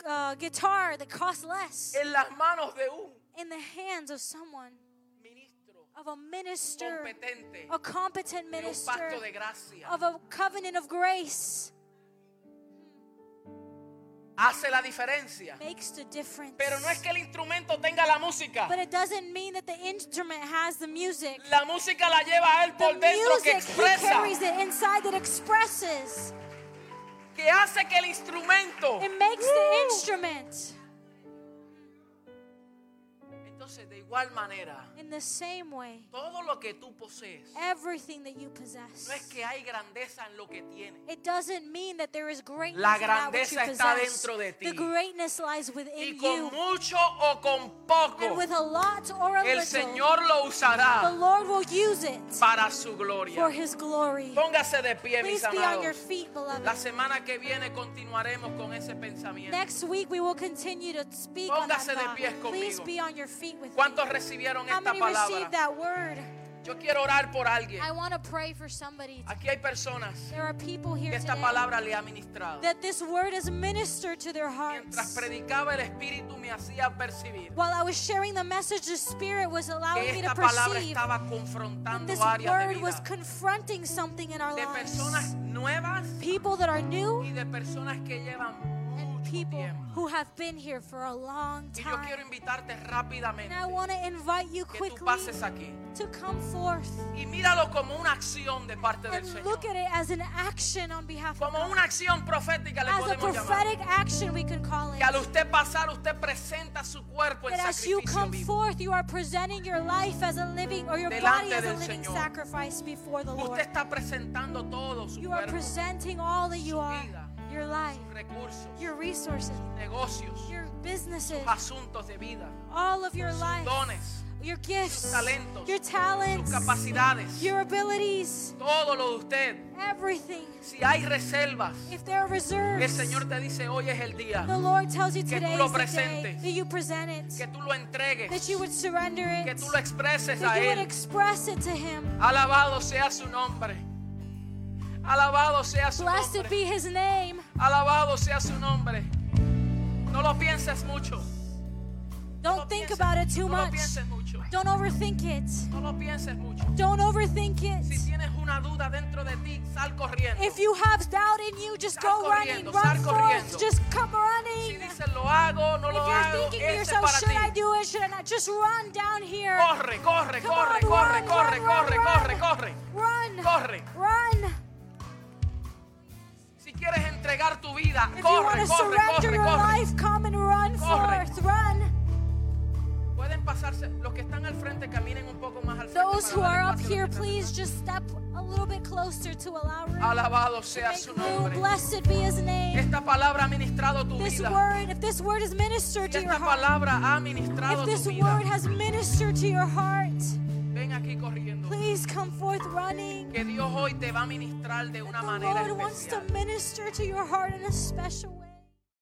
a, a guitar that costs less en las manos de un in the hands of someone, of a minister, a competent minister, of a covenant of grace, hace la diferencia. makes the difference. Pero no es que el instrumento tenga la música. But it doesn't mean that the instrument has the music. La música la lleva él The por dentro que music, he carries it inside that expresses. que hace que el instrumento. It makes the ¡Uh! instrument. Entonces, de igual manera, In the same way, todo lo que tú posees, everything that you possess. no es que hay grandeza en lo que tienes. It doesn't mean that there is greatness La in that which you grandeza está possess. dentro de ti. The greatness lies Y within con you. mucho o con poco, And with a lot or a el little, Señor lo the usará Lord will use it para su for gloria. His glory. Póngase de pie, mis Please be on your amados. feet, beloved. La semana que viene continuaremos con ese pensamiento. Next week we will continue to speak on that Póngase de thought. pies Please conmigo. be on your feet. ¿Cuántos recibieron esta palabra? Yo quiero orar por alguien. I want to pray for somebody. Aquí hay personas There are people que here esta today palabra le ha ministrado. that this word has ministered to their Mientras hearts. predicaba el Espíritu me hacía percibir While I was sharing the message, the Spirit was allowing que me to esta palabra perceive estaba confrontando this áreas de word was vida confronting something in our de personas nuevas People that are new y de personas que llevan people who have been here for a long Y yo quiero time. invitarte And rápidamente I want to invite you que tú quickly pases aquí to come forth y míralo como una acción de parte del and Señor. look at it as an action on behalf of Como God. una acción profética le As a podemos llamar. prophetic action, we can call Que al it. usted pasar, usted presenta su cuerpo en as you sacrificio come vivo. forth, you are presenting your life as a living, or your Delante body as a living Señor. sacrifice before the Lord. Usted está presentando todo su You are cuerpo, presenting all that you are vida, your life, sus recursos, your resources, negocios, your businesses, sus asuntos de vida, all of your sus life, dones, your gifts, sus talentos, your talents, sus capacidades, your abilities, todo lo de usted. everything. Si hay reservas, If there are el reserves, Señor te dice hoy es el día the Lord tells you Que tú today lo presentes. that you present it, que tú lo entregues, that you would surrender que it, tú lo expreses that a you would Él. express it to Him. Alabado sea su nombre. Alabado sea su Blessed nombre. be His name. Alabado sea su nombre. No lo pienses mucho. No Don't think pienses- about it too no much. Don't overthink it. No. Don't overthink Si it. tienes una duda dentro de ti, sal corriendo. If you have doubt in you, just Sal go running. Run forth. Just come Si running. dices lo hago, no If you're hago, thinking to yourself, should I ti. do it? Should I not? Just run down here. Corre, corre, Come corre, on, corre, run, corre, run, corre, run, corre, run. corre. Run. Corre. Run. Si quieres entregar tu vida, If you corre, want to corre, surrender corre, your corre. life, come and run Corre. forth. Run. Pueden pasarse, los que están al frente caminen un poco más al frente. Those who are up here, please just step a little bit closer to allow room. Alabado sea su nombre. Blessed be his name. Esta palabra ha ministrado tu This vida. word, if this word has ministered Si to your esta heart, palabra ha ministrado if tu this vida, word has ministered to your heart, ven aquí corriendo. please come forth running. Que Dios hoy te va a ministrar de una manera especial.